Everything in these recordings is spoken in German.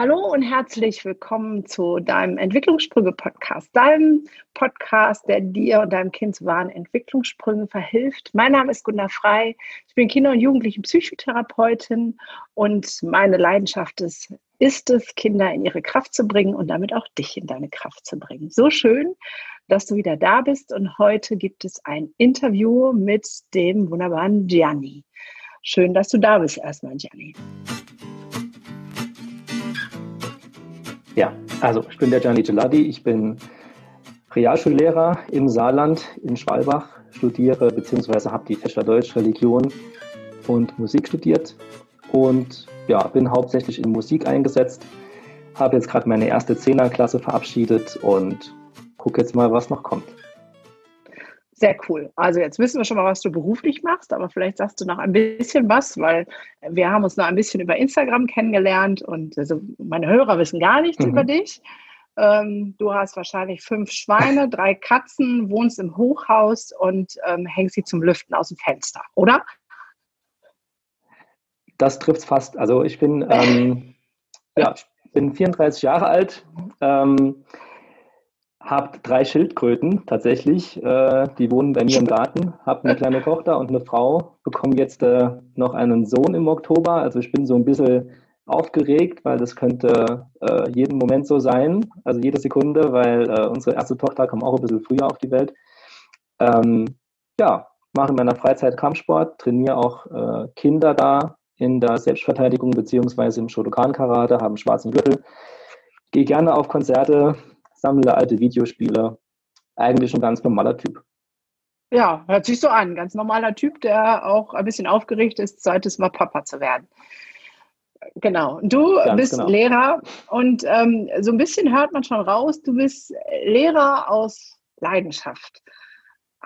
Hallo und herzlich willkommen zu deinem Entwicklungssprünge-Podcast, deinem Podcast, der dir und deinem Kind zu wahren Entwicklungssprüngen verhilft. Mein Name ist Gunda Frei. Ich bin Kinder- und Jugendlichen-Psychotherapeutin und meine Leidenschaft ist, ist es, Kinder in ihre Kraft zu bringen und damit auch dich in deine Kraft zu bringen. So schön, dass du wieder da bist und heute gibt es ein Interview mit dem wunderbaren Gianni. Schön, dass du da bist erstmal, Gianni. Ja, also ich bin der Gianni Geladi, ich bin Realschullehrer im Saarland in Schwalbach, studiere bzw. habe die Fächer Deutsch, Religion und Musik studiert und ja, bin hauptsächlich in Musik eingesetzt, habe jetzt gerade meine erste Zehnerklasse verabschiedet und gucke jetzt mal, was noch kommt. Sehr cool. Also jetzt wissen wir schon mal, was du beruflich machst, aber vielleicht sagst du noch ein bisschen was, weil wir haben uns noch ein bisschen über Instagram kennengelernt und also meine Hörer wissen gar nichts mhm. über dich. Ähm, du hast wahrscheinlich fünf Schweine, drei Katzen, wohnst im Hochhaus und ähm, hängst sie zum Lüften aus dem Fenster, oder? Das trifft fast. Also ich bin, ähm, ja, ich bin 34 Jahre alt. Ähm, habe drei Schildkröten tatsächlich. Äh, die wohnen bei mir im Garten. Habe eine kleine Tochter und eine Frau. Bekomme jetzt äh, noch einen Sohn im Oktober. Also ich bin so ein bisschen aufgeregt, weil das könnte äh, jeden Moment so sein. Also jede Sekunde, weil äh, unsere erste Tochter kam auch ein bisschen früher auf die Welt. Ähm, ja, mache in meiner Freizeit Kampfsport, trainiere auch äh, Kinder da in der Selbstverteidigung beziehungsweise im Shotokan-Karate, habe einen schwarzen Gürtel. Gehe gerne auf Konzerte, sammle alte Videospiele. Eigentlich ein ganz normaler Typ. Ja, hört sich so an. Ganz normaler Typ, der auch ein bisschen aufgeregt ist, Zeit es mal Papa zu werden. Genau. Du ganz bist genau. Lehrer und ähm, so ein bisschen hört man schon raus, du bist Lehrer aus Leidenschaft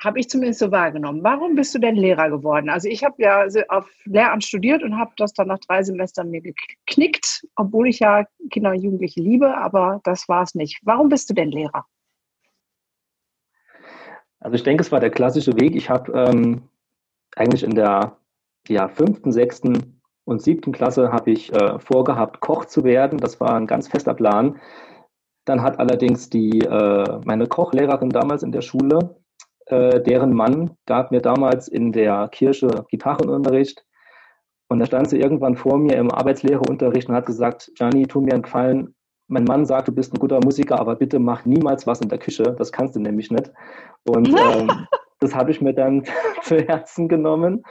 habe ich zumindest so wahrgenommen. Warum bist du denn Lehrer geworden? Also ich habe ja auf Lehramt studiert und habe das dann nach drei Semestern mir geknickt, obwohl ich ja Kinder und Jugendliche liebe, aber das war es nicht. Warum bist du denn Lehrer? Also ich denke, es war der klassische Weg. Ich habe ähm, eigentlich in der ja, fünften, sechsten und siebten Klasse habe ich äh, vorgehabt, Koch zu werden. Das war ein ganz fester Plan. Dann hat allerdings die, äh, meine Kochlehrerin damals in der Schule äh, deren Mann gab mir damals in der Kirche Gitarrenunterricht. Und da stand sie irgendwann vor mir im Arbeitslehrerunterricht und hat gesagt, Gianni, tu mir einen Gefallen. Mein Mann sagt, du bist ein guter Musiker, aber bitte mach niemals was in der Küche. Das kannst du nämlich nicht. Und ähm, das habe ich mir dann zu Herzen genommen.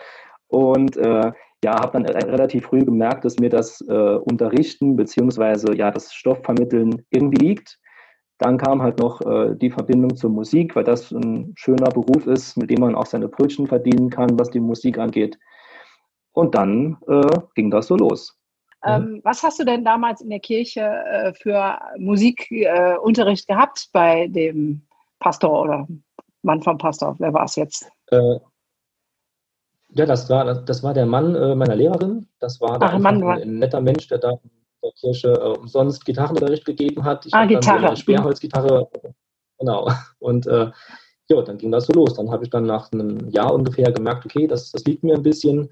Und äh, ja, habe dann relativ früh gemerkt, dass mir das äh, Unterrichten beziehungsweise ja das Stoffvermitteln irgendwie liegt. Dann kam halt noch äh, die Verbindung zur Musik, weil das ein schöner Beruf ist, mit dem man auch seine Brötchen verdienen kann, was die Musik angeht. Und dann äh, ging das so los. Ähm, was hast du denn damals in der Kirche äh, für Musikunterricht gehabt bei dem Pastor oder Mann vom Pastor? Wer war es jetzt? Äh, ja, das war, das war der Mann äh, meiner Lehrerin. Das war Ach, Mann, ein, ein netter Mensch, der da der Kirche äh, umsonst Gitarrenunterricht gegeben hat. Ich ah, Gitarre. eine Sperrholzgitarre. Genau. Und äh, ja, dann ging das so los. Dann habe ich dann nach einem Jahr ungefähr gemerkt, okay, das, das liegt mir ein bisschen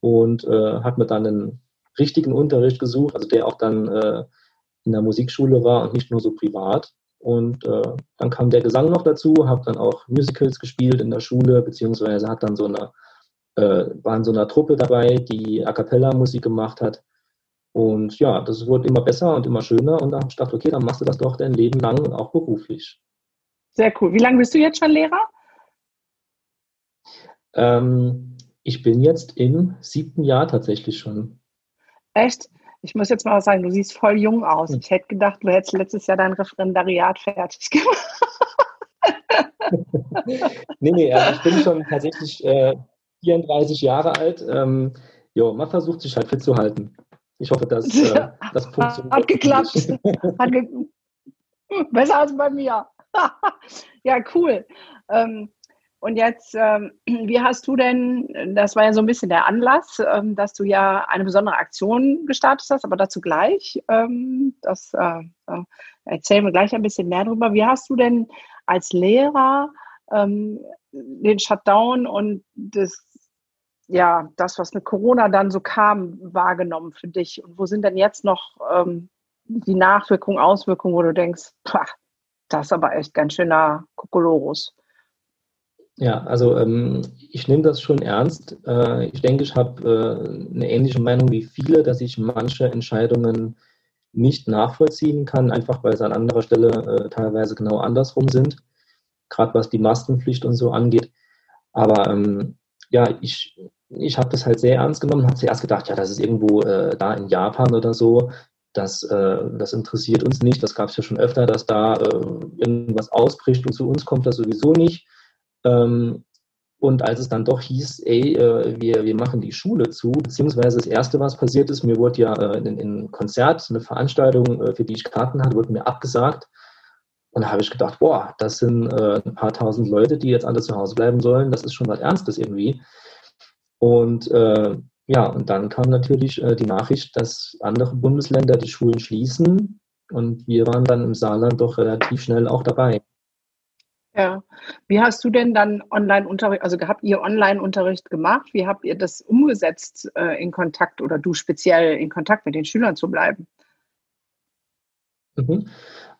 und äh, habe mir dann einen richtigen Unterricht gesucht, also der auch dann äh, in der Musikschule war und nicht nur so privat. Und äh, dann kam der Gesang noch dazu, habe dann auch Musicals gespielt in der Schule, beziehungsweise hat dann so eine, äh, war in so einer Truppe dabei, die A cappella Musik gemacht hat. Und ja, das wurde immer besser und immer schöner. Und dann habe ich gedacht, okay, dann machst du das doch dein Leben lang auch beruflich. Sehr cool. Wie lange bist du jetzt schon Lehrer? Ähm, ich bin jetzt im siebten Jahr tatsächlich schon. Echt? Ich muss jetzt mal was sagen, du siehst voll jung aus. Hm. Ich hätte gedacht, du hättest letztes Jahr dein Referendariat fertig gemacht. nee, nee, also ich bin schon tatsächlich äh, 34 Jahre alt. Ähm, jo, man versucht sich halt fit zu halten. Ich hoffe, dass äh, das funktioniert. Hat geklappt. Hat ge Besser als bei mir. ja, cool. Ähm, und jetzt, ähm, wie hast du denn, das war ja so ein bisschen der Anlass, ähm, dass du ja eine besondere Aktion gestartet hast, aber dazu gleich. Ähm, das äh, äh, erzählen wir gleich ein bisschen mehr drüber. Wie hast du denn als Lehrer ähm, den Shutdown und das ja, das, was mit Corona dann so kam, wahrgenommen für dich? Und wo sind denn jetzt noch ähm, die Nachwirkung, Auswirkung, wo du denkst, pah, das ist aber echt ganz schöner Kokolorus. Ja, also ähm, ich nehme das schon ernst. Äh, ich denke, ich habe äh, eine ähnliche Meinung wie viele, dass ich manche Entscheidungen nicht nachvollziehen kann, einfach weil sie an anderer Stelle äh, teilweise genau andersrum sind, gerade was die Maskenpflicht und so angeht. Aber ähm, ja, ich, ich habe das halt sehr ernst genommen, habe zuerst gedacht, ja, das ist irgendwo äh, da in Japan oder so. Das, äh, das interessiert uns nicht. Das gab es ja schon öfter, dass da äh, irgendwas ausbricht und zu uns kommt das sowieso nicht. Ähm, und als es dann doch hieß, ey, äh, wir, wir machen die Schule zu, beziehungsweise das Erste, was passiert ist, mir wurde ja äh, in, in Konzert, eine Veranstaltung, äh, für die ich Karten hatte, wurde mir abgesagt. Und da habe ich gedacht, boah, das sind äh, ein paar tausend Leute, die jetzt alle zu Hause bleiben sollen. Das ist schon was Ernstes irgendwie. Und äh, ja, und dann kam natürlich äh, die Nachricht, dass andere Bundesländer die Schulen schließen. Und wir waren dann im Saarland doch relativ schnell auch dabei. Ja. Wie hast du denn dann Online-Unterricht, also habt ihr Online-Unterricht gemacht? Wie habt ihr das umgesetzt, äh, in Kontakt oder du speziell in Kontakt mit den Schülern zu bleiben? Mhm.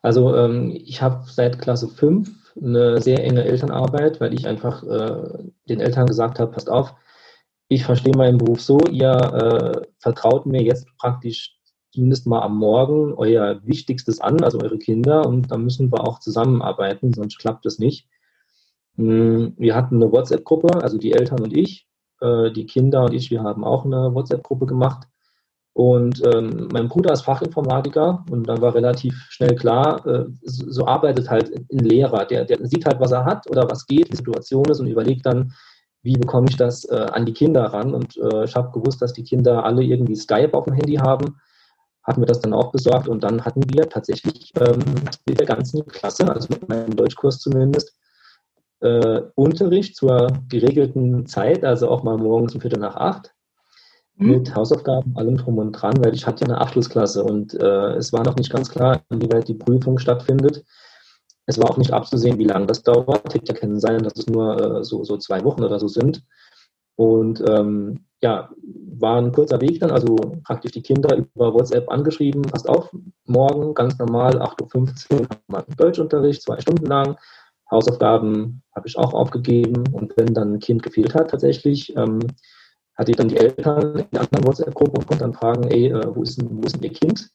Also ähm, ich habe seit Klasse 5 eine sehr enge Elternarbeit, weil ich einfach äh, den Eltern gesagt habe, passt auf, ich verstehe meinen Beruf so, ihr äh, vertraut mir jetzt praktisch zumindest mal am Morgen euer Wichtigstes an, also eure Kinder, und da müssen wir auch zusammenarbeiten, sonst klappt es nicht. Hm, wir hatten eine WhatsApp-Gruppe, also die Eltern und ich, äh, die Kinder und ich, wir haben auch eine WhatsApp-Gruppe gemacht. Und ähm, mein Bruder ist Fachinformatiker und dann war relativ schnell klar, äh, so, so, arbeitet halt ein Lehrer. Der, der sieht halt, was er hat oder was geht, die Situation ist und überlegt dann, wie bekomme ich das äh, an die Kinder ran. Und äh, ich habe gewusst, dass die Kinder alle irgendwie Skype auf dem Handy haben hatten wir das dann auch besorgt und dann hatten wir tatsächlich ähm, mit der ganzen Klasse, also mit meinem Deutschkurs zumindest, äh, Unterricht zur geregelten Zeit, also auch mal morgens um Viertel nach acht, mhm. mit Hausaufgaben, allem drum und dran, weil ich hatte ja eine Abschlussklasse und äh, es war noch nicht ganz klar, inwieweit die Prüfung stattfindet. Es war auch nicht abzusehen, wie lange das dauert. Hätte ja können sein, dass es nur äh, so, so zwei Wochen oder so sind. Und ähm, ja, war ein kurzer Weg dann, also praktisch die Kinder über WhatsApp angeschrieben, passt auf, morgen ganz normal, 8.15 Uhr, haben wir Deutschunterricht, zwei Stunden lang. Hausaufgaben habe ich auch aufgegeben und wenn dann ein Kind gefehlt hat tatsächlich, ähm, hatte ich dann die Eltern in der anderen WhatsApp-Gruppe und konnte dann fragen, ey, äh, wo, ist denn, wo ist denn ihr Kind?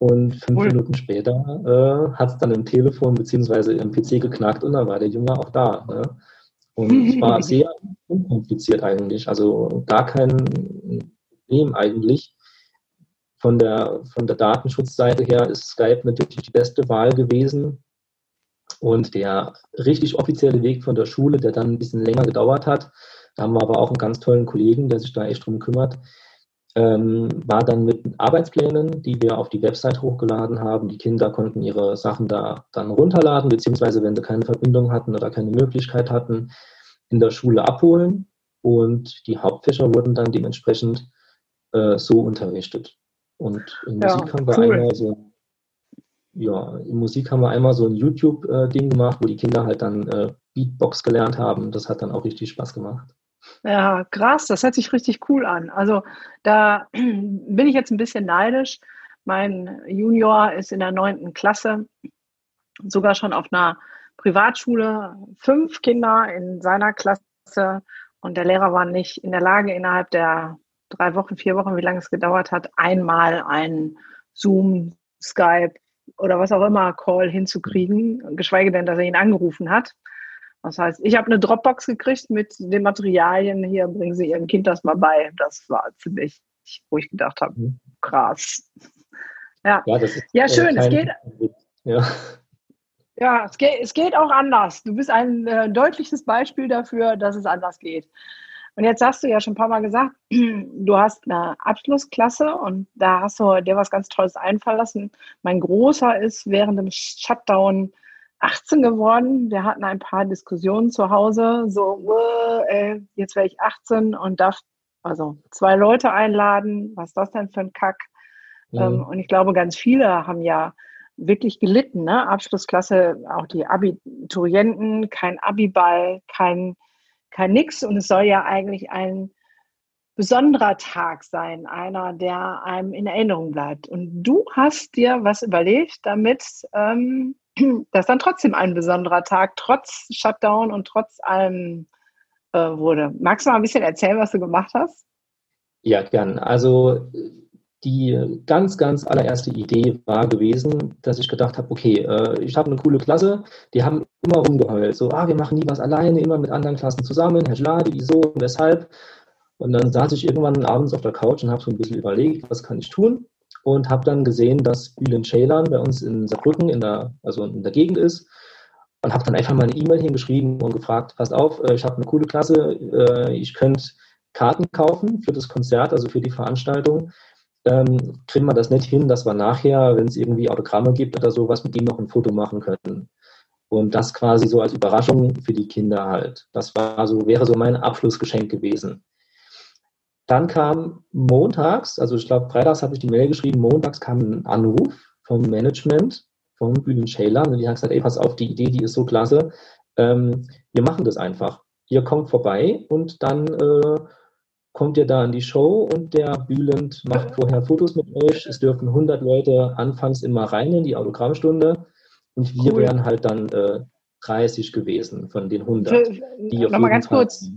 Und fünf cool. Minuten später äh, hat es dann im Telefon bzw. im PC geknackt und dann war der Junge auch da. Ne? Und es war sehr unkompliziert eigentlich, also gar kein Problem eigentlich. Von der, von der Datenschutzseite her ist Skype natürlich die beste Wahl gewesen. Und der richtig offizielle Weg von der Schule, der dann ein bisschen länger gedauert hat, da haben wir aber auch einen ganz tollen Kollegen, der sich da echt drum kümmert, ähm, war dann mit Arbeitsplänen, die wir auf die Website hochgeladen haben. Die Kinder konnten ihre Sachen da dann runterladen, beziehungsweise wenn sie keine Verbindung hatten oder keine Möglichkeit hatten, in der Schule abholen. Und die Hauptfächer wurden dann dementsprechend äh, so unterrichtet. Und in ja, Musik haben wir cool. einmal so, ja, in Musik haben wir einmal so ein YouTube-Ding äh, gemacht, wo die Kinder halt dann äh, Beatbox gelernt haben. Das hat dann auch richtig Spaß gemacht. Ja, krass, das hört sich richtig cool an. Also da bin ich jetzt ein bisschen neidisch. Mein Junior ist in der neunten Klasse, sogar schon auf einer Privatschule, fünf Kinder in seiner Klasse und der Lehrer war nicht in der Lage, innerhalb der drei Wochen, vier Wochen, wie lange es gedauert hat, einmal einen Zoom, Skype oder was auch immer Call hinzukriegen, geschweige denn, dass er ihn angerufen hat. Das heißt, ich habe eine Dropbox gekriegt mit den Materialien. Hier bringen Sie Ihrem Kind das mal bei. Das war ziemlich, wo ich gedacht habe, mhm. krass. Ja, ja, ist, ja schön. Äh, es geht. Ja. Ja, es geht, es geht auch anders. Du bist ein äh, deutliches Beispiel dafür, dass es anders geht. Und jetzt hast du ja schon ein paar Mal gesagt, du hast eine Abschlussklasse und da hast du dir was ganz Tolles einfallen lassen. Mein Großer ist während dem Shutdown 18 geworden. Wir hatten ein paar Diskussionen zu Hause, so, äh, jetzt wäre ich 18 und darf also zwei Leute einladen. Was ist das denn für ein Kack? Mhm. Ähm, und ich glaube, ganz viele haben ja wirklich gelitten. Ne? Abschlussklasse, auch die Abiturienten, kein Abiball, kein, kein Nix. Und es soll ja eigentlich ein besonderer Tag sein, einer, der einem in Erinnerung bleibt. Und du hast dir was überlegt, damit ähm, das dann trotzdem ein besonderer Tag, trotz Shutdown und trotz allem äh, wurde. Magst du mal ein bisschen erzählen, was du gemacht hast? Ja, gern. Also die ganz, ganz allererste Idee war gewesen, dass ich gedacht habe, okay, äh, ich habe eine coole Klasse, die haben immer rumgeheult, so, ah, wir machen nie was alleine, immer mit anderen Klassen zusammen, Herr Schlade, wieso, weshalb. Und dann saß ich irgendwann abends auf der Couch und habe so ein bisschen überlegt, was kann ich tun und habe dann gesehen, dass Bülent Ceylan bei uns in Saarbrücken, in der, also in der Gegend ist und habe dann einfach mal eine E-Mail hingeschrieben und gefragt, passt auf, äh, ich habe eine coole Klasse, äh, ich könnte Karten kaufen für das Konzert, also für die Veranstaltung ähm, kriegen wir das nicht hin, dass wir nachher, wenn es irgendwie Autogramme gibt oder sowas, mit ihm noch ein Foto machen können. Und das quasi so als Überraschung für die Kinder halt. Das war so, wäre so mein Abschlussgeschenk gewesen. Dann kam montags, also ich glaube, freitags habe ich die Mail geschrieben, montags kam ein Anruf vom Management, vom Bühnen Schäler, und die haben gesagt, ey, pass auf, die Idee, die ist so klasse, ähm, wir machen das einfach. Ihr kommt vorbei und dann äh, kommt ihr da in die Show und der Bülent macht vorher Fotos mit euch. Es dürfen 100 Leute anfangs immer rein in die Autogrammstunde und wir cool. wären halt dann äh, 30 gewesen von den 100. Für, die Nochmal ganz kurz.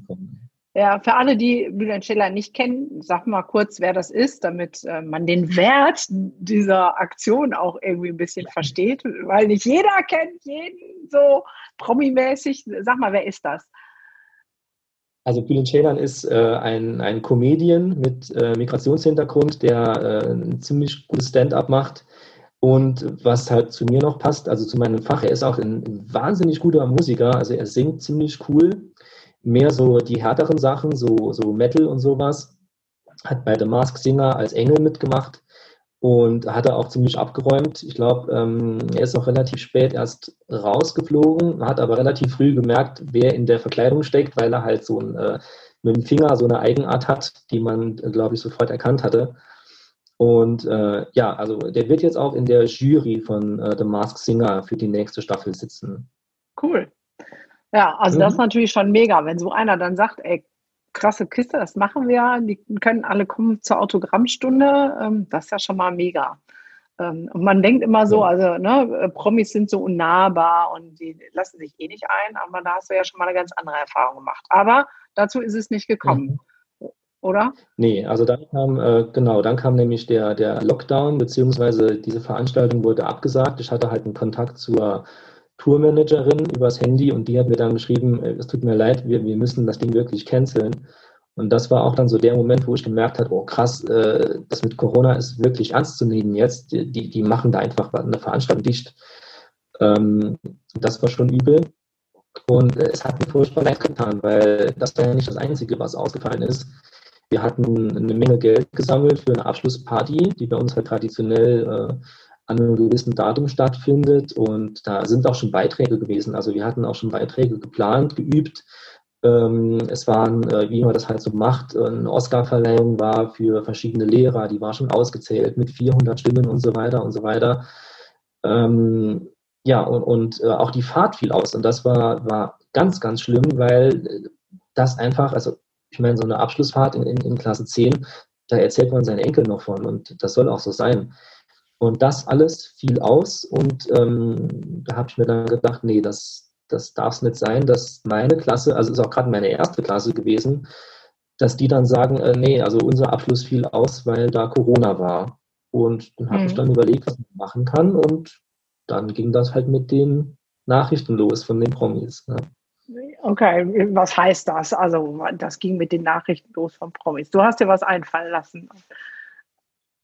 Ja, für alle, die Bülent Scheller nicht kennen, sag mal kurz, wer das ist, damit äh, man den Wert dieser Aktion auch irgendwie ein bisschen versteht, weil nicht jeder kennt jeden so promimäßig. Sag mal, wer ist das? Also Bülent Ceylan ist äh, ein, ein Comedian mit äh, Migrationshintergrund, der äh, ein ziemlich gutes Stand-up macht. Und was halt zu mir noch passt, also zu meinem Fach, er ist auch ein wahnsinnig guter Musiker. Also er singt ziemlich cool. Mehr so die härteren Sachen, so, so Metal und sowas. Hat bei The Mask Singer als Engel mitgemacht und hat er auch ziemlich abgeräumt. Ich glaube, ähm, er ist auch relativ spät erst rausgeflogen, hat aber relativ früh gemerkt, wer in der Verkleidung steckt, weil er halt so ein, äh, mit dem Finger so eine Eigenart hat, die man, glaube ich, sofort erkannt hatte. Und äh, ja, also der wird jetzt auch in der Jury von äh, The Mask Singer für die nächste Staffel sitzen. Cool. Ja, also mhm. das ist natürlich schon mega, wenn so einer dann sagt, ey, krasse Kiste, das machen wir. Die können alle kommen zur Autogrammstunde. Ähm, das ist ja schon mal mega. Ähm, und man denkt immer so, also ne, Promis sind so unnahbar und die lassen sich eh nicht ein, aber da hast du ja schon mal eine ganz andere Erfahrung gemacht. Aber dazu ist es nicht gekommen. Mhm. Oder? Nee, also dann kam, äh, genau, dann kam nämlich der, der Lockdown, beziehungsweise diese Veranstaltung wurde abgesagt. Ich hatte halt einen Kontakt zur Tourmanagerin übers Handy und die hat mir dann geschrieben, äh, es tut mir leid, wir, wir müssen das Ding wirklich canceln. Und das war auch dann so der Moment, wo ich gemerkt habe, oh krass, äh, das mit Corona ist wirklich ernst zu nehmen jetzt. Die, die, machen da einfach eine Veranstaltung dicht. Ähm, das war schon übel. Und äh, es hat mir furchtbar leid getan, weil das war ja nicht das Einzige, was ausgefallen ist. Wir hatten eine Menge Geld gesammelt für eine Abschlussparty, die bei uns halt traditionell äh, an einem gewissen Datum stattfindet. Und da sind auch schon Beiträge gewesen. Also wir hatten auch schon Beiträge geplant, geübt. Ähm, es waren, äh, wie man das halt so macht, eine Oscarverleihung war für verschiedene Lehrer, die war schon ausgezählt mit 400 Stimmen und so weiter und so weiter. Ähm, ja, und, und äh, auch die Fahrt fiel aus. Und das war, war ganz, ganz schlimm, weil das einfach, also ich meine, so eine Abschlussfahrt in, in, in Klasse 10, da erzählt man seinen Enkel noch von und das soll auch so sein. Und das alles fiel aus und ähm, da habe ich mir dann gedacht, nee, das, das darf es nicht sein, dass meine Klasse, also ist auch gerade meine erste Klasse gewesen, dass die dann sagen, äh, nee, also unser Abschluss fiel aus, weil da Corona war. Und dann habe mhm. ich dann überlegt, was man machen kann und dann ging das halt mit den Nachrichten los von den Promis. Ne? Okay, was heißt das? Also das ging mit den Nachrichten los von Promis. Du hast dir was einfallen lassen.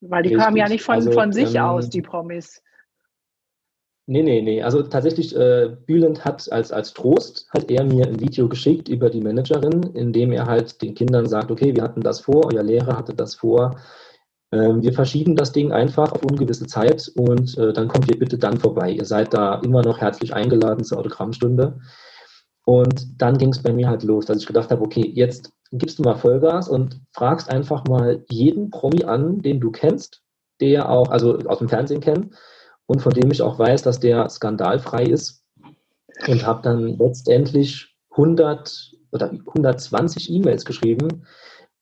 Weil die Richtig. kamen ja nicht von, also, von sich ähm, aus, die Promis. Nee, nee, nee. Also tatsächlich, äh, Bülent hat als, als Trost, hat er mir ein Video geschickt über die Managerin, in dem er halt den Kindern sagt, okay, wir hatten das vor, euer Lehrer hatte das vor, ähm, wir verschieben das Ding einfach auf ungewisse Zeit und äh, dann kommt ihr bitte dann vorbei. Ihr seid da immer noch herzlich eingeladen zur Autogrammstunde. Und dann ging es bei mir halt los, dass ich gedacht habe, okay, jetzt gibst du mal Vollgas und fragst einfach mal jeden Promi an, den du kennst, der auch, also aus dem Fernsehen kennt und von dem ich auch weiß, dass der skandalfrei ist. Und habe dann letztendlich 100 oder 120 E-Mails geschrieben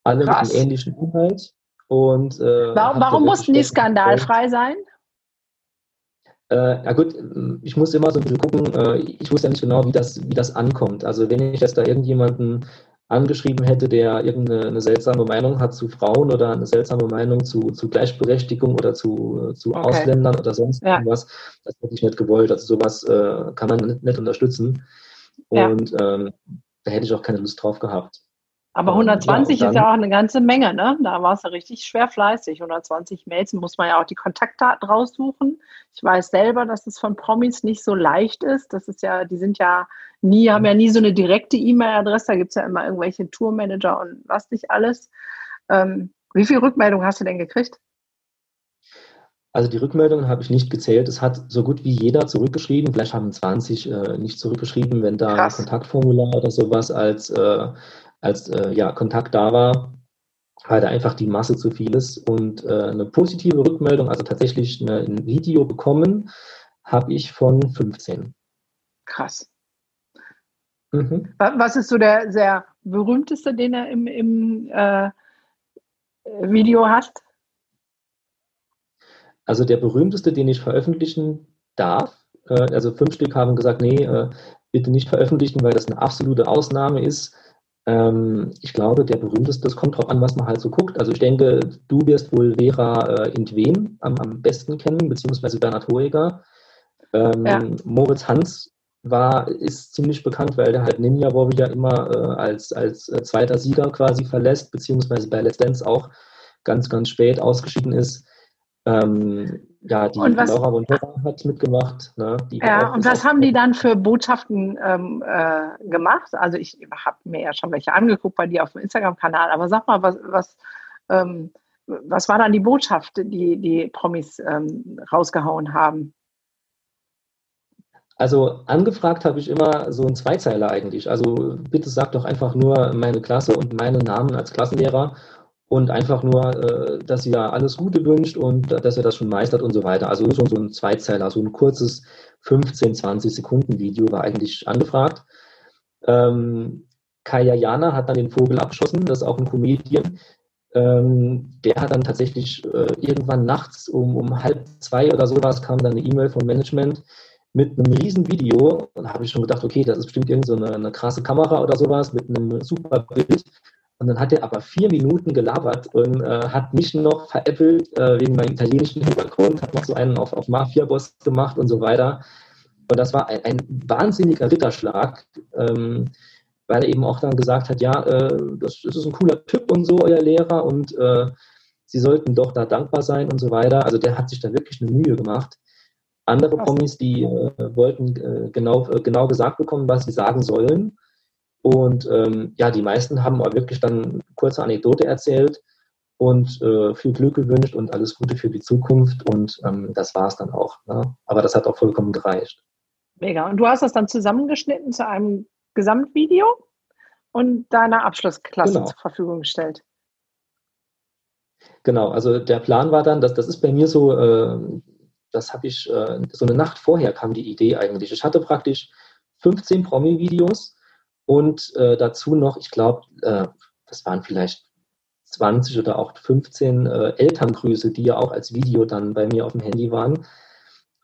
alle Krass. mit einem ähnlichen Inhalt. Und, äh, warum, warum mussten die skandalfrei sein? Äh, ja gut, ich muss immer so ein bisschen gucken, äh, ich wusste ja nicht genau, wie das, wie das ankommt. Also wenn ich jetzt da irgendjemanden angeschrieben hätte, der irgendeine seltsame Meinung hat zu Frauen oder eine seltsame Meinung zu, zu Gleichberechtigung oder zu, zu okay. Ausländern oder sonst ja. irgendwas, das hätte ich nicht gewollt. Also sowas äh, kann man nicht, nicht unterstützen. Und ja. ähm, da hätte ich auch keine Lust drauf gehabt. Aber 120 ja, ist ja auch eine ganze Menge, ne? Da war es ja richtig schwer fleißig. 120 Mails muss man ja auch die Kontaktdaten raussuchen. Ich weiß selber, dass es von Promis nicht so leicht ist. Das ist ja, die sind ja nie, haben ja nie so eine direkte E-Mail-Adresse. Da gibt es ja immer irgendwelche Tourmanager und was nicht alles. Ähm, wie viel Rückmeldung hast du denn gekriegt? Also die Rückmeldungen habe ich nicht gezählt. Es hat so gut wie jeder zurückgeschrieben. Vielleicht haben 20 äh, nicht zurückgeschrieben, wenn da Krass. Kontaktformular oder sowas als äh, als äh, ja, Kontakt da war, weil da einfach die Masse zu viel ist. Und äh, eine positive Rückmeldung, also tatsächlich eine, ein Video bekommen, habe ich von 15. Krass. Mhm. Was ist so der sehr berühmteste, den er im, im äh, Video hat? Also der berühmteste, den ich veröffentlichen darf, äh, also fünf Stück haben gesagt, nee, äh, bitte nicht veröffentlichen, weil das eine absolute Ausnahme ist. Ähm, ich glaube, der berühmteste, das kommt drauf an, was man halt so guckt. Also ich denke, du wirst wohl Vera äh, Intwen am, am besten kennen, beziehungsweise Bernhard Hoeger. Ähm, ja. Moritz Hans war, ist ziemlich bekannt, weil der halt Ninja Warrior immer äh, als, als äh, zweiter Sieger quasi verlässt, beziehungsweise bei Let's Dance auch ganz, ganz spät ausgeschieden ist. Ähm, ja, die, was, Laura von Hörer hat mitgemacht. Ne? ja, und was haben die dann für Botschaften ähm, äh, gemacht? Also ich habe mir ja schon welche angeguckt bei dir auf dem Instagram-Kanal, aber sag mal, was, was, ähm, was war dann die Botschaft, die die Promis ähm, rausgehauen haben? Also angefragt habe ich immer so einen Zweizeiler eigentlich. Also bitte sag doch einfach nur meine Klasse und meinen Namen als Klassenlehrer und einfach nur, äh, dass sie ja alles Gute wünscht und dass er das schon meistert und so weiter. Also schon so ein Zweizeiler, so ein kurzes 15, 20 Sekunden Video war eigentlich angefragt. Ähm, Kaya Jana hat dann den Vogel abgeschossen, das ist auch ein Comedian. Ähm, der hat dann tatsächlich äh, irgendwann nachts um, um halb zwei oder sowas kam dann eine E-Mail vom Management mit einem riesen Video. Und da habe ich schon gedacht, okay, das ist bestimmt irgendeine so eine krasse Kamera oder sowas mit einem super Bild. Und dann hat er aber vier Minuten gelabert und äh, hat mich noch veräppelt äh, wegen meinem italienischen Hintergrund, hat noch so einen auf, auf Mafia-Boss gemacht und so weiter. Und das war ein, ein wahnsinniger Ritterschlag, ähm, weil er eben auch dann gesagt hat, ja, äh, das, das, ist ein cooler Typ und so, euer Lehrer, und äh, Sie sollten doch da dankbar sein und so weiter. Also der hat sich da wirklich eine Mühe gemacht. Andere Promis, die äh, wollten äh, genau, genau gesagt bekommen, was sie sagen sollen. Und ähm, ja, die meisten haben aber wirklich dann kurze Anekdote erzählt und äh, viel Glück gewünscht und alles Gute für die Zukunft. Und ähm, das war es dann auch. Ne? Aber das hat auch vollkommen gereicht. Mega. Und du hast das dann zusammengeschnitten zu einem Gesamtvideo und deiner Abschlussklasse genau. zur Verfügung gestellt. Genau, also der Plan war dann, dass das ist bei mir so, äh, das habe ich, äh, so eine Nacht vorher kam die Idee eigentlich. Ich hatte praktisch 15 Promi-Videos und äh, dazu noch, ich glaube, äh, das waren vielleicht 20 oder auch 15 äh, Elterngrüße, die ja auch als Video dann bei mir auf dem Handy waren.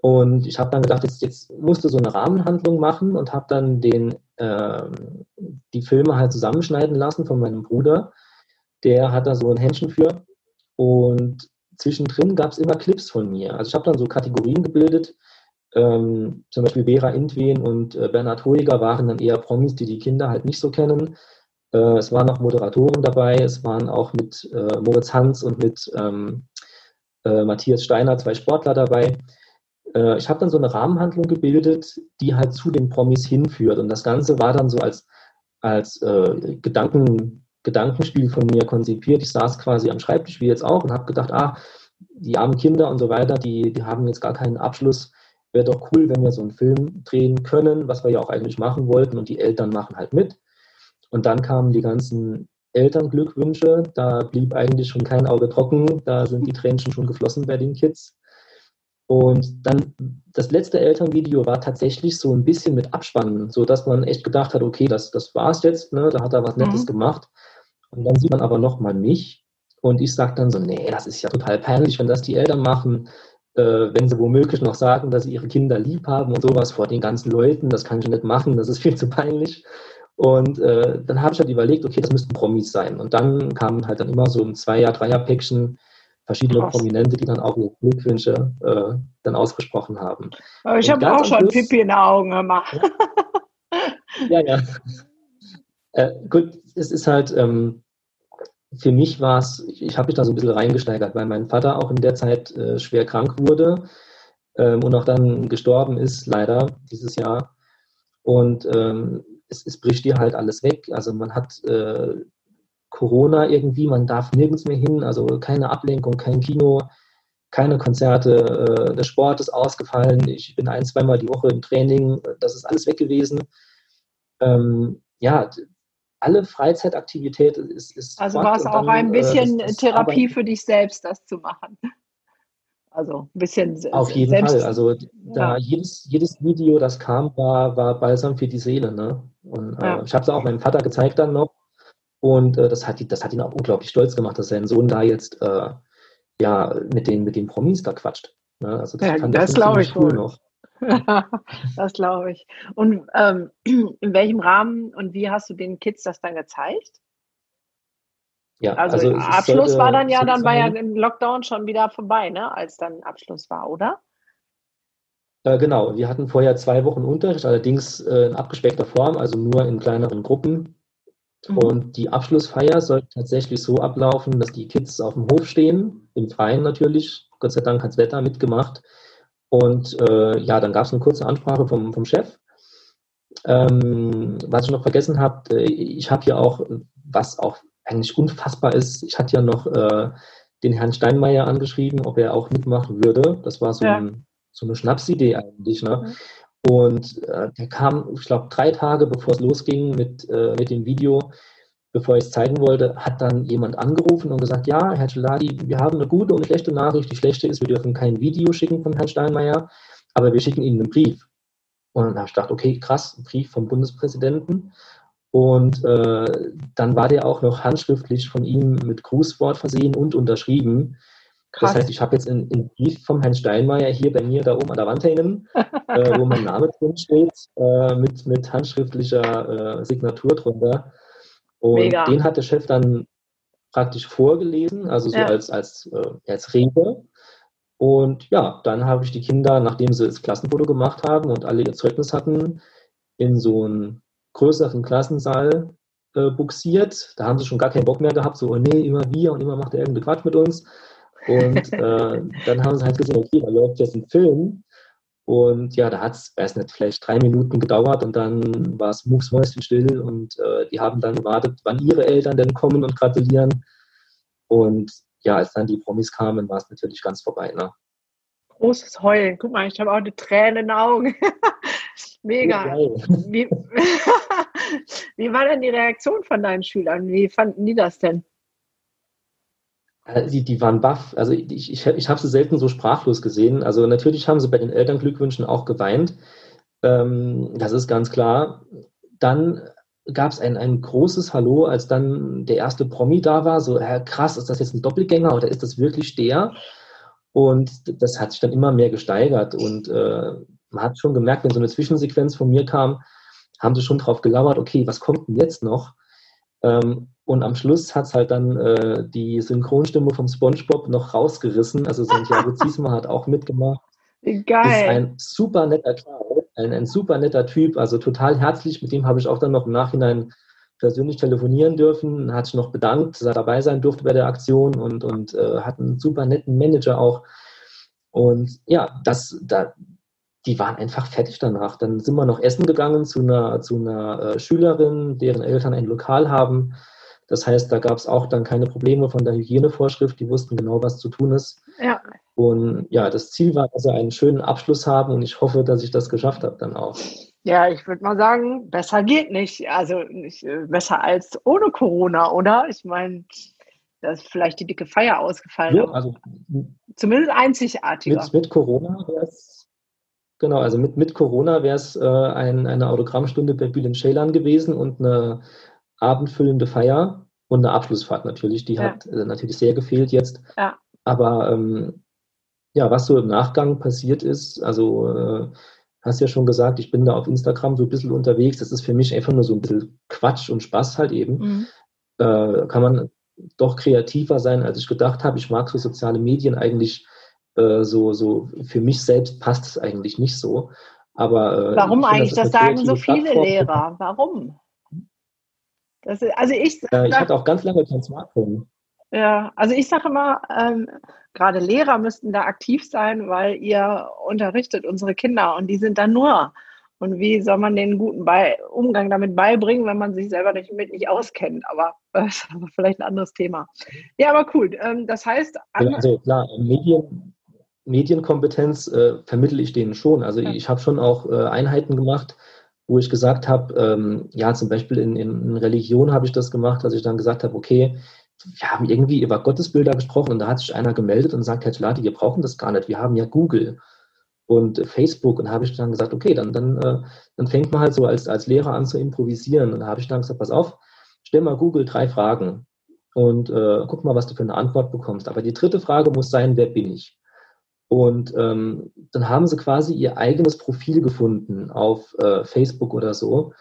Und ich habe dann gedacht, jetzt, jetzt musste so eine Rahmenhandlung machen und habe dann den, äh, die Filme halt zusammenschneiden lassen von meinem Bruder. Der hat da so ein Händchen für. Und zwischendrin gab es immer Clips von mir. Also ich habe dann so Kategorien gebildet, ähm, zum Beispiel Vera Intwen und äh, Bernhard Hoeger waren dann eher Promis, die die Kinder halt nicht so kennen. Äh, es waren auch Moderatoren dabei, es waren auch mit äh, Moritz Hans und mit ähm, äh, Matthias Steiner zwei Sportler dabei. Äh, ich habe dann so eine Rahmenhandlung gebildet, die halt zu den Promis hinführt. Und das Ganze war dann so als, als äh, Gedanken, Gedankenspiel von mir konzipiert. Ich saß quasi am Schreibtisch, wie jetzt auch, und habe gedacht, ah, die armen Kinder und so weiter, die, die haben jetzt gar keinen Abschluss wäre doch cool, wenn wir so einen Film drehen können, was wir ja auch eigentlich machen wollten und die Eltern machen halt mit. Und dann kamen die ganzen Elternglückwünsche, da blieb eigentlich schon kein Auge trocken, da sind die Tränchen schon geflossen bei den Kids. Und dann das letzte Elternvideo war tatsächlich so ein bisschen mit Abspannen, so dass man echt gedacht hat, okay, das, das war's jetzt, ne? da hat er was Nettes mhm. gemacht. Und dann sieht man aber nochmal mich und ich sage dann so, nee, das ist ja total peinlich, wenn das die Eltern machen, wenn sie womöglich noch sagen, dass sie ihre Kinder lieb haben und sowas vor den ganzen Leuten, das kann ich nicht machen, das ist viel zu peinlich. Und äh, dann habe ich halt überlegt, okay, das müssten Promis sein. Und dann kamen halt dann immer so ein Zweier-, Dreier-Päckchen verschiedene Krass. Prominente, die dann auch ihre Glückwünsche äh, dann ausgesprochen haben. Aber ich habe auch schon Pipi in den Augen gemacht. ja, ja. Äh, gut, es ist halt, ähm, für mich war es, ich, ich habe mich da so ein bisschen reingesteigert, weil mein Vater auch in der Zeit äh, schwer krank wurde ähm, und auch dann gestorben ist, leider, dieses Jahr. Und ähm, es, es bricht dir halt alles weg. Also man hat äh, Corona irgendwie, man darf nirgends mehr hin, also keine Ablenkung, kein Kino, keine Konzerte, äh, der Sport ist ausgefallen, ich bin ein, zweimal die Woche im Training, das ist alles weg gewesen. Ähm, ja, alle Freizeitaktivität ist, ist Also war es auch dann, ein bisschen äh, Therapie für dich selbst, das zu machen. Also ein bisschen Auf jeden selbst, Fall. Also da ja. jedes, jedes Video, das kam, war, war balsam für die Seele. Ne? Und äh, ja. ich habe es auch meinem Vater gezeigt dann noch. Und äh, das, hat, das hat ihn auch unglaublich stolz gemacht, dass sein Sohn da jetzt äh, ja, mit, den, mit den Promis da quatscht. Ne? Also das, ja, das glaube ich wohl. noch. das glaube ich. Und ähm, in welchem Rahmen und wie hast du den Kids das dann gezeigt? Ja, also, also Abschluss sollte, war dann ja, dann war ja im Lockdown schon wieder vorbei, ne? als dann Abschluss war, oder? Äh, genau, wir hatten vorher zwei Wochen Unterricht, allerdings äh, in abgespeckter Form, also nur in kleineren Gruppen. Mhm. Und die Abschlussfeier sollte tatsächlich so ablaufen, dass die Kids auf dem Hof stehen, im Freien natürlich. Gott sei Dank hat das Wetter mitgemacht. Und äh, ja, dann gab es eine kurze Ansprache vom, vom Chef. Ähm, was ich noch vergessen habe, äh, ich habe hier auch, was auch eigentlich unfassbar ist, ich hatte ja noch äh, den Herrn Steinmeier angeschrieben, ob er auch mitmachen würde. Das war so, ja. ein, so eine Schnapsidee eigentlich. Ne? Mhm. Und äh, der kam, ich glaube, drei Tage bevor es losging mit, äh, mit dem Video, bevor ich es zeigen wollte, hat dann jemand angerufen und gesagt, ja, Herr Geladi, wir haben eine gute und eine schlechte Nachricht. Die schlechte ist, wir dürfen kein Video schicken von Herrn Steinmeier, aber wir schicken Ihnen einen Brief. Und dann habe ich gedacht, okay, krass, ein Brief vom Bundespräsidenten. Und äh, dann war der auch noch handschriftlich von ihm mit Grußwort versehen und unterschrieben. Krass. Das heißt, ich habe jetzt einen Brief vom Herrn Steinmeier hier bei mir da oben an der Wand hängen, äh, wo mein Name drin steht, äh, mit, mit handschriftlicher äh, Signatur drunter. Und Mega. den hat der Chef dann praktisch vorgelesen, also so ja. als, als, äh, als Rede. Und ja, dann habe ich die Kinder, nachdem sie das Klassenfoto gemacht haben und alle ihr Zeugnis hatten, in so einen größeren Klassensaal äh, buxiert. Da haben sie schon gar keinen Bock mehr gehabt, so, oh nee, immer wir und immer macht er irgendeinen Quatsch mit uns. Und äh, dann haben sie halt gesehen, okay, da läuft jetzt ein Film. Und ja, da hat es, weiß nicht, vielleicht drei Minuten gedauert und dann war es mucksmäuschenstill und äh, die haben dann gewartet, wann ihre Eltern denn kommen und gratulieren. Und ja, als dann die Promis kamen, war es natürlich ganz vorbei. Ne? Großes Heulen. Guck mal, ich habe auch eine Träne in den Augen. Mega. Wie, wie war denn die Reaktion von deinen Schülern? Wie fanden die das denn? Äh, die, die waren baff. Also ich, ich, ich habe sie selten so sprachlos gesehen. Also natürlich haben sie bei den Elternglückwünschen auch geweint. Ähm, das ist ganz klar. Dann gab es ein, ein großes Hallo, als dann der erste Promi da war. So, äh, krass, ist das jetzt ein Doppelgänger oder ist das wirklich der? Und das hat sich dann immer mehr gesteigert. Und äh, man hat schon gemerkt, wenn so eine Zwischensequenz von mir kam, haben sie schon drauf gelauert, okay, was kommt denn jetzt noch? Ähm, und am Schluss hat es halt dann äh, die Synchronstimme vom SpongeBob noch rausgerissen. Also Santiago Ziesma hat auch mitgemacht. Geil. Ist ein super netter Kerl, ein, ein super netter Typ, also total herzlich. Mit dem habe ich auch dann noch im Nachhinein persönlich telefonieren dürfen, hat sich noch bedankt, dass er dabei sein durfte bei der Aktion und, und äh, hat einen super netten Manager auch. Und ja, das, da, die waren einfach fertig danach. Dann sind wir noch essen gegangen zu einer, zu einer äh, Schülerin, deren Eltern ein Lokal haben. Das heißt, da gab es auch dann keine Probleme von der Hygienevorschrift. Die wussten genau, was zu tun ist. Ja. Und ja, das Ziel war, dass sie einen schönen Abschluss haben und ich hoffe, dass ich das geschafft habe dann auch. Ja, ich würde mal sagen, besser geht nicht. Also nicht äh, besser als ohne Corona, oder? Ich meine, da ist vielleicht die dicke Feier ausgefallen. Ja, also zumindest einzigartiger. Mit, mit Corona wäre es Genau, also mit, mit Corona wäre es äh, ein, eine Autogrammstunde bei Bülent Ceylan gewesen und eine abendfüllende Feier. und eine Abschlussfahrt natürlich. Die ja. hat äh, natürlich sehr gefehlt jetzt. Ja. Aber ähm, ja, was so im Nachgang passiert ist, also äh, hast ja schon gesagt, ich bin da auf Instagram so ein bisschen unterwegs. Das ist für mich einfach nur so ein bisschen Quatsch und Spaß halt eben. Mhm. Äh, kann man doch kreativer sein, als ich gedacht habe. Ich mag so soziale Medien eigentlich äh, so, so, für mich selbst passt es eigentlich nicht so. Aber, äh, Warum eigentlich? Das, das sagen so viele Plattform. Lehrer. Warum? Das ist, also ich, äh, ich hatte auch ganz lange kein Smartphone. Ja, also ich sage immer, ähm, gerade Lehrer müssten da aktiv sein, weil ihr unterrichtet unsere Kinder und die sind da nur. Und wie soll man den guten Be Umgang damit beibringen, wenn man sich selber nicht mit nicht auskennt? Aber das ist vielleicht ein anderes Thema. Ja, aber cool. Ähm, das heißt, also klar, Medien, Medienkompetenz äh, vermittle ich denen schon. Also ja. ich habe schon auch äh, Einheiten gemacht, wo ich gesagt habe, ähm, ja, zum Beispiel in, in Religion habe ich das gemacht, dass ich dann gesagt habe, okay, wir haben irgendwie über Gottesbilder gesprochen und da hat sich einer gemeldet und sagt, Herr Tulati, wir brauchen das gar nicht, wir haben ja Google und Facebook und habe ich dann gesagt, okay, dann, dann, äh, dann fängt man halt so als, als Lehrer an zu improvisieren und habe ich dann gesagt, pass auf, stell mal Google drei Fragen und äh, guck mal, was du für eine Antwort bekommst. Aber die dritte Frage muss sein, wer bin ich? Und ähm, dann haben sie quasi ihr eigenes Profil gefunden auf äh, Facebook oder so.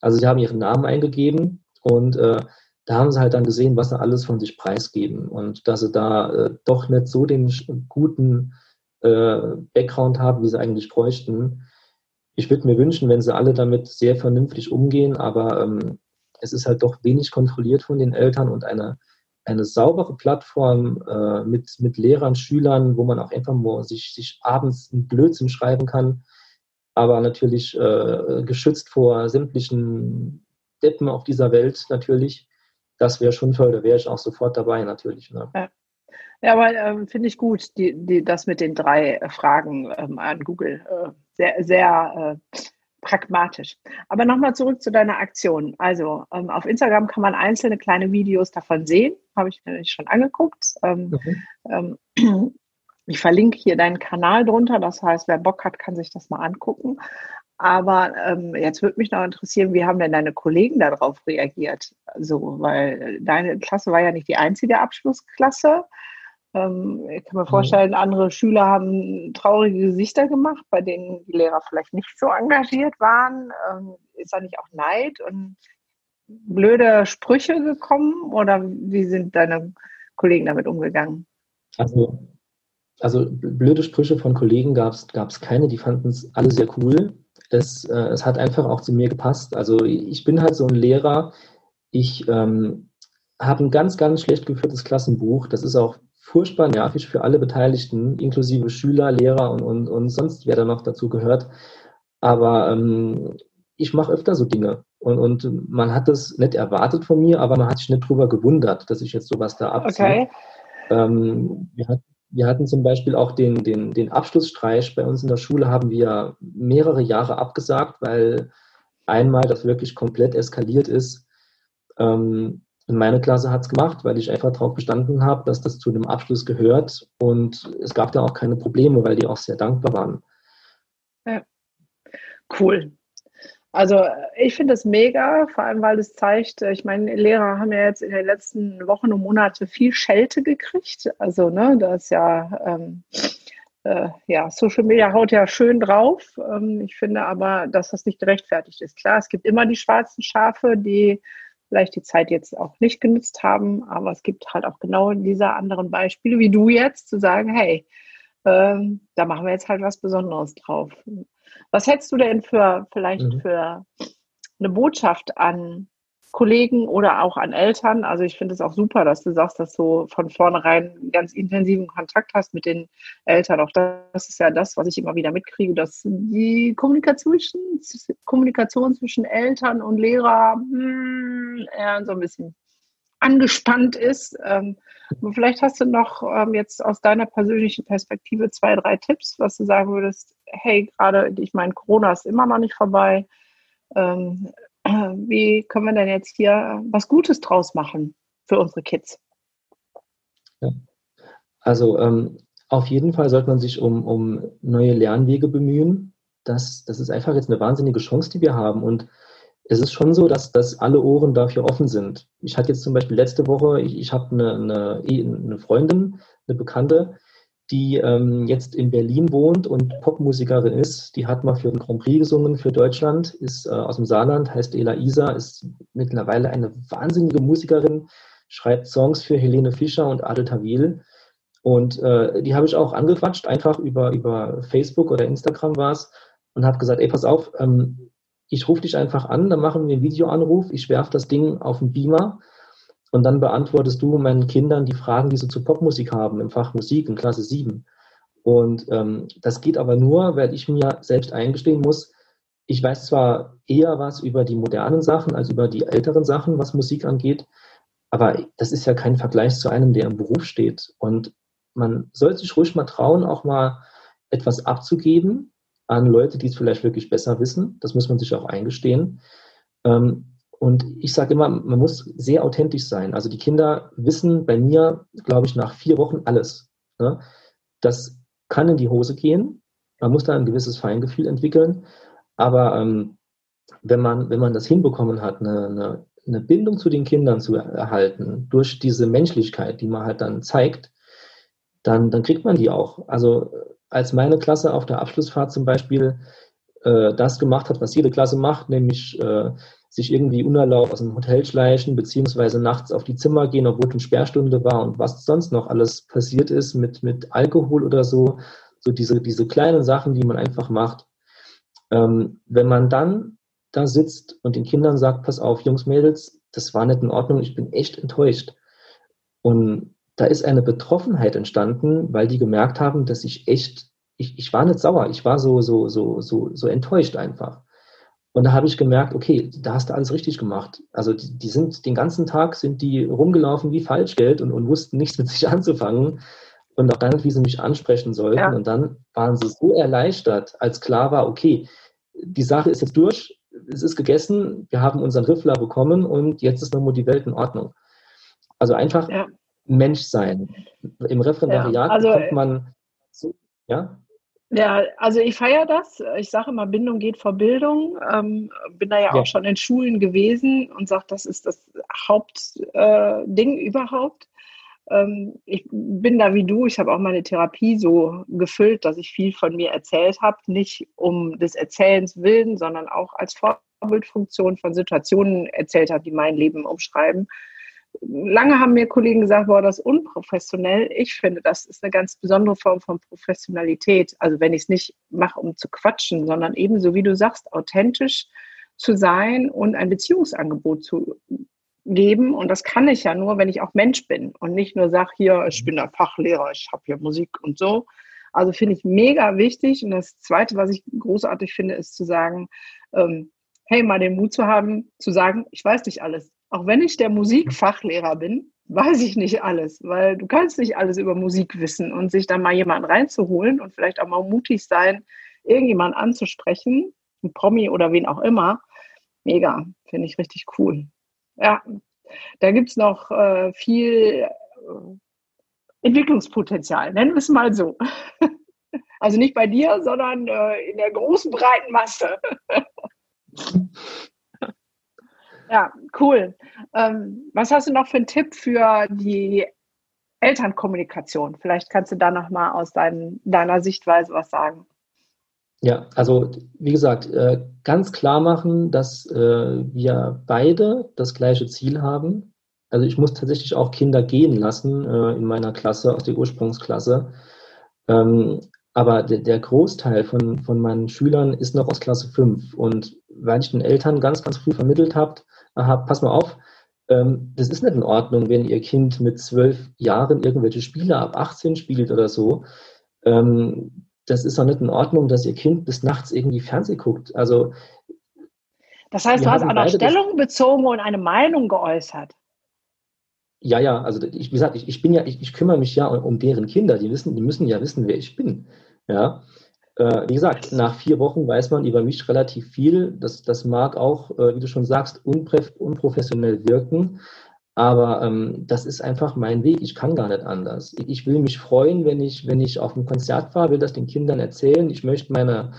Also sie haben ihren Namen eingegeben und äh, da haben sie halt dann gesehen, was sie alles von sich preisgeben und dass sie da äh, doch nicht so den guten äh, Background haben, wie sie eigentlich bräuchten. Ich würde mir wünschen, wenn sie alle damit sehr vernünftig umgehen, aber ähm, es ist halt doch wenig kontrolliert von den Eltern und eine, eine saubere Plattform äh, mit, mit Lehrern, Schülern, wo man auch einfach nur sich, sich abends einen Blödsinn schreiben kann, aber natürlich äh, geschützt vor sämtlichen Deppen auf dieser Welt natürlich das wäre schon toll, da wäre ich auch sofort dabei natürlich. Ne? Ja. ja. aber ähm, finde ich gut, die, die, das mit den drei Fragen ähm, an Google. Äh, sehr, sehr äh, pragmatisch. Aber nochmal zurück zu deiner Aktion. Also ähm, auf Instagram kann man einzelne kleine Videos davon sehen, habe ich mir schon angeguckt. Ähm, mhm. ähm, ich verlinke hier deinen Kanal drunter, das heißt, wer Bock hat, kann sich das mal angucken. Aber ähm, jetzt würde mich noch interessieren, wie haben denn deine Kollegen darauf reagiert? Also, weil deine Klasse war ja nicht die einzige Abschlussklasse. Ähm, ich kann mir mhm. vorstellen, andere Schüler haben traurige Gesichter gemacht, bei denen die Lehrer vielleicht nicht so engagiert waren. Ähm, ist da nicht auch Neid und blöde Sprüche gekommen? Oder wie sind deine Kollegen damit umgegangen? Also, also blöde Sprüche von Kollegen gab es keine, die fanden es alle sehr cool es, äh, es hat einfach auch zu mir gepasst. Also ich bin halt so ein Lehrer. Ich ähm, habe ein ganz, ganz schlecht geführtes Klassenbuch. Das ist auch furchtbar nervig für alle Beteiligten, inklusive Schüler, Lehrer und, und, und sonst wer da noch dazu gehört. Aber ähm, ich mache öfter so Dinge. Und, und man hat das nicht erwartet von mir, aber man hat sich nicht drüber gewundert, dass ich jetzt sowas da abziehe. Okay. Ähm, wir, hatten, wir hatten zum Beispiel auch den, den, den Abschlussstreich bei uns in der Schule haben wir mehrere Jahre abgesagt, weil einmal das wirklich komplett eskaliert ist. Ähm, meine Klasse hat es gemacht, weil ich einfach darauf bestanden habe, dass das zu dem Abschluss gehört. Und es gab da auch keine Probleme, weil die auch sehr dankbar waren. Ja. Cool. Also ich finde es mega, vor allem weil es zeigt, äh, ich meine, Lehrer haben ja jetzt in den letzten Wochen und Monaten viel Schelte gekriegt. Also, ne, das ist ja, ähm, äh, ja, Social Media haut ja schön drauf. Ähm, ich finde aber, dass das nicht gerechtfertigt ist. Klar, es gibt immer die schwarzen Schafe, die vielleicht die Zeit jetzt auch nicht genutzt haben, aber es gibt halt auch genau diese anderen Beispiele, wie du jetzt, zu sagen, hey, ähm, da machen wir jetzt halt was Besonderes drauf. Was hättest du denn für vielleicht mhm. für eine Botschaft an Kollegen oder auch an Eltern? Also ich finde es auch super, dass du sagst, dass du von vornherein ganz intensiven Kontakt hast mit den Eltern. Auch das ist ja das, was ich immer wieder mitkriege, dass die Kommunikation, Kommunikation zwischen Eltern und Lehrer hm, eher so ein bisschen angespannt ist. Ähm, vielleicht hast du noch ähm, jetzt aus deiner persönlichen Perspektive zwei, drei Tipps, was du sagen würdest, hey, gerade, ich meine, Corona ist immer noch nicht vorbei. Ähm, wie können wir denn jetzt hier was Gutes draus machen für unsere Kids? Ja. Also ähm, auf jeden Fall sollte man sich um, um neue Lernwege bemühen. Das, das ist einfach jetzt eine wahnsinnige Chance, die wir haben. Und es ist schon so, dass, dass alle Ohren dafür offen sind. Ich hatte jetzt zum Beispiel letzte Woche, ich, ich habe eine, eine, eine Freundin, eine Bekannte, die ähm, jetzt in Berlin wohnt und Popmusikerin ist. Die hat mal für den Grand Prix gesungen für Deutschland, ist äh, aus dem Saarland, heißt Ela Isa, ist mittlerweile eine wahnsinnige Musikerin, schreibt Songs für Helene Fischer und Adel Tawil. Und äh, die habe ich auch angequatscht, einfach über, über Facebook oder Instagram war es, und habe gesagt, ey, pass auf, ähm, ich rufe dich einfach an, dann machen wir einen Videoanruf, ich werfe das Ding auf den Beamer und dann beantwortest du meinen Kindern die Fragen, die sie zu Popmusik haben, im Fach Musik in Klasse 7. Und ähm, das geht aber nur, weil ich mir selbst eingestehen muss, ich weiß zwar eher was über die modernen Sachen als über die älteren Sachen, was Musik angeht, aber das ist ja kein Vergleich zu einem, der im Beruf steht. Und man sollte sich ruhig mal trauen, auch mal etwas abzugeben an Leute, die es vielleicht wirklich besser wissen. Das muss man sich auch eingestehen. Ähm, und ich sage immer, man muss sehr authentisch sein. Also die Kinder wissen bei mir, glaube ich, nach vier Wochen alles. Ne? Das kann in die Hose gehen. Man muss da ein gewisses Feingefühl entwickeln. Aber ähm, wenn, man, wenn man das hinbekommen hat, eine, eine, eine Bindung zu den Kindern zu erhalten, durch diese Menschlichkeit, die man halt dann zeigt, dann, dann kriegt man die auch. Also als meine Klasse auf der Abschlussfahrt zum Beispiel äh, das gemacht hat, was jede Klasse macht, nämlich äh, sich irgendwie unerlaubt aus dem Hotel schleichen, beziehungsweise nachts auf die Zimmer gehen, obwohl eine Sperrstunde war und was sonst noch alles passiert ist mit, mit Alkohol oder so, so diese, diese kleinen Sachen, die man einfach macht. Ähm, wenn man dann da sitzt und den Kindern sagt, pass auf, Jungs, Mädels, das war nicht in Ordnung, ich bin echt enttäuscht. Und da ist eine Betroffenheit entstanden, weil die gemerkt haben, dass ich echt, ich, ich war nicht sauer, ich war so, so, so, so, so enttäuscht einfach. Und da habe ich gemerkt, okay, da hast du alles richtig gemacht. Also die, die sind den ganzen Tag sind die rumgelaufen wie Falschgeld und, und wussten nichts mit sich anzufangen und auch gar nicht, wie sie mich ansprechen sollten. Ja. Und dann waren sie so erleichtert, als klar war, okay, die Sache ist jetzt durch, es ist gegessen, wir haben unseren Riffler bekommen und jetzt ist nochmal die Welt in Ordnung. Also einfach ja. Mensch sein. Im Referendariat ja, also, kommt man so, ja? Ja, also ich feiere das. Ich sage immer, Bindung geht vor Bildung. Ähm, bin da ja, ja, auch schon in Schulen gewesen und sage, das ist das Hauptding äh, überhaupt. Ähm, ich bin da wie du. Ich habe auch meine Therapie so gefüllt, dass ich viel von mir erzählt habe. Nicht um des Erzählens willen, sondern auch als Vorbildfunktion von Situationen erzählt habe, die mein Leben umschreiben lange haben mir Kollegen gesagt, boah, das ist unprofessionell. Ich finde, das ist eine ganz besondere Form von Professionalität. Also wenn ich es nicht mache, um zu quatschen, sondern ebenso, wie du sagst, authentisch zu sein und ein Beziehungsangebot zu geben. Und das kann ich ja nur, wenn ich auch Mensch bin und nicht nur sage, hier, ich bin der Fachlehrer, ich habe hier Musik und so. Also finde ich mega wichtig. Und das Zweite, was ich großartig finde, ist zu sagen, ähm, hey, mal den Mut zu haben, zu sagen, ich weiß nicht alles auch wenn ich der Musikfachlehrer bin, weiß ich nicht alles, weil du kannst nicht alles über Musik wissen und sich dann mal jemanden reinzuholen und vielleicht auch mal mutig sein, irgendjemanden anzusprechen, ein Promi oder wen auch immer. Mega, finde ich richtig cool. Ja, da gibt es noch äh, viel äh, Entwicklungspotenzial, nennen wir es mal so. Also nicht bei dir, sondern äh, in der großen, breiten Masse. Ja, cool. Ähm, was hast du noch für einen Tipp für die Elternkommunikation? Vielleicht kannst du da noch mal aus dein, deiner Sichtweise was sagen. Ja, also wie gesagt, äh, ganz klar machen, dass äh, wir beide das gleiche Ziel haben. Also ich muss tatsächlich auch Kinder gehen lassen äh, in meiner Klasse, aus der Ursprungsklasse. Ähm, aber der, Großteil von, von meinen Schülern ist noch aus Klasse 5. Und weil ich den Eltern ganz, ganz früh vermittelt habe, aha, pass mal auf, ähm, das ist nicht in Ordnung, wenn ihr Kind mit zwölf Jahren irgendwelche Spiele ab 18 spielt oder so. Ähm, das ist doch nicht in Ordnung, dass ihr Kind bis nachts irgendwie Fernsehen guckt. Also das heißt, du hast eine Stellung bezogen und eine Meinung geäußert. Ja, ja, also ich, wie gesagt, ich, ich bin ja, ich, ich kümmere mich ja um, um, deren Kinder. Die wissen, die müssen ja wissen, wer ich bin. Ja. Äh, wie gesagt, nach vier Wochen weiß man über mich relativ viel. Das, das mag auch, äh, wie du schon sagst, unprofessionell wirken. Aber ähm, das ist einfach mein Weg. Ich kann gar nicht anders. Ich will mich freuen, wenn ich, wenn ich auf ein Konzert fahre, will das den Kindern erzählen. Ich möchte meine,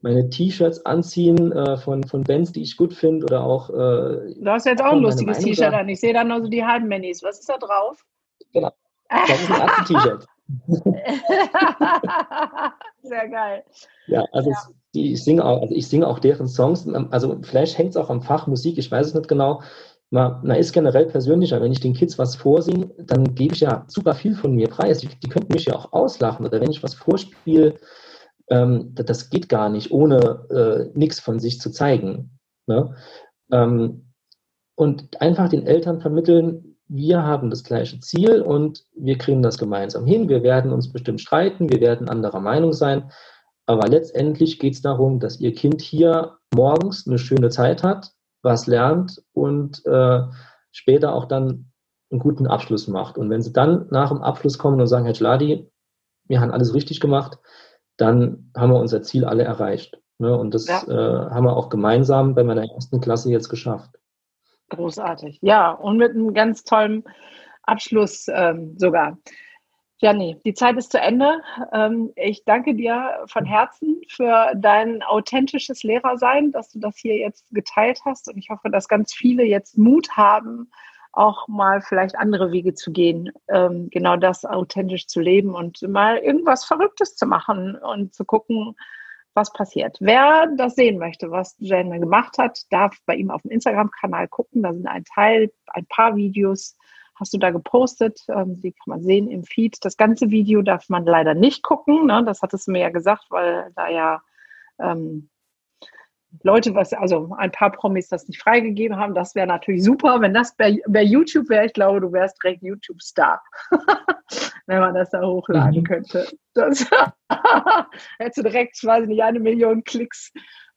meine T-Shirts anziehen äh, von, von Bands, die ich gut finde oder auch. Äh, du hast jetzt auch ein lustiges T-Shirt an. Ich sehe da nur so die halben Minis. Was ist da drauf? Genau. Das ist ein t shirt Sehr geil. Ja, also ja. Die, ich, singe auch, also ich singe auch deren Songs. Also vielleicht hängt es auch am Fach Musik, ich weiß es nicht genau. Man, man ist generell persönlicher. Wenn ich den Kids was vorsinge, dann gebe ich ja super viel von mir preis. Die, die könnten mich ja auch auslachen. Oder wenn ich was vorspiele, ähm, das geht gar nicht, ohne äh, nichts von sich zu zeigen. Ne? Ähm, und einfach den Eltern vermitteln, wir haben das gleiche Ziel und wir kriegen das gemeinsam hin. Wir werden uns bestimmt streiten, wir werden anderer Meinung sein, aber letztendlich geht es darum, dass Ihr Kind hier morgens eine schöne Zeit hat, was lernt und äh, später auch dann einen guten Abschluss macht. Und wenn Sie dann nach dem Abschluss kommen und sagen, Herr Schladi, wir haben alles richtig gemacht, dann haben wir unser Ziel alle erreicht. Ne? Und das ja. äh, haben wir auch gemeinsam bei meiner ersten Klasse jetzt geschafft. Großartig. Ja, und mit einem ganz tollen Abschluss ähm, sogar. Janni, die Zeit ist zu Ende. Ähm, ich danke dir von Herzen für dein authentisches Lehrersein, dass du das hier jetzt geteilt hast. Und ich hoffe, dass ganz viele jetzt Mut haben, auch mal vielleicht andere Wege zu gehen, ähm, genau das authentisch zu leben und mal irgendwas Verrücktes zu machen und zu gucken, was passiert. Wer das sehen möchte, was Jen gemacht hat, darf bei ihm auf dem Instagram-Kanal gucken. Da sind ein Teil, ein paar Videos hast du da gepostet. Ähm, die kann man sehen im Feed. Das ganze Video darf man leider nicht gucken. Ne? Das hattest du mir ja gesagt, weil da ja ähm, Leute, was, also ein paar Promis das nicht freigegeben haben, das wäre natürlich super, wenn das bei, bei YouTube wäre. Ich glaube, du wärst direkt YouTube-Star, wenn man das da hochladen mhm. könnte. Das hättest du direkt, weiß ich nicht, eine Million Klicks.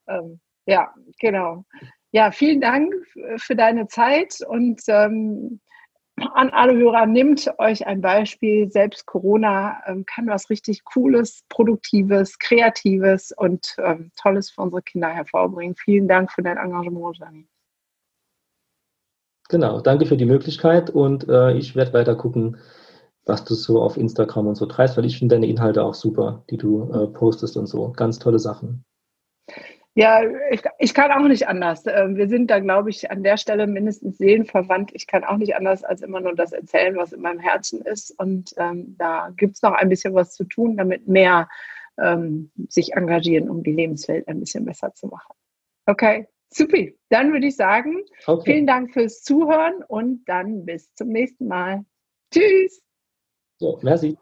Ähm, ja, genau. Ja, vielen Dank für deine Zeit und ähm, an alle Hörer, nehmt euch ein Beispiel. Selbst Corona ähm, kann was richtig Cooles, Produktives, Kreatives und ähm, Tolles für unsere Kinder hervorbringen. Vielen Dank für dein Engagement, Jani. Genau, danke für die Möglichkeit und äh, ich werde weiter gucken, was du so auf Instagram und so treibst, weil ich finde deine Inhalte auch super, die du äh, postest und so. Ganz tolle Sachen. Ja, ich, ich kann auch nicht anders. Ähm, wir sind da, glaube ich, an der Stelle mindestens seelenverwandt. Ich kann auch nicht anders als immer nur das erzählen, was in meinem Herzen ist. Und ähm, da gibt es noch ein bisschen was zu tun, damit mehr ähm, sich engagieren, um die Lebenswelt ein bisschen besser zu machen. Okay, super. Dann würde ich sagen, okay. vielen Dank fürs Zuhören und dann bis zum nächsten Mal. Tschüss. Ja, merci.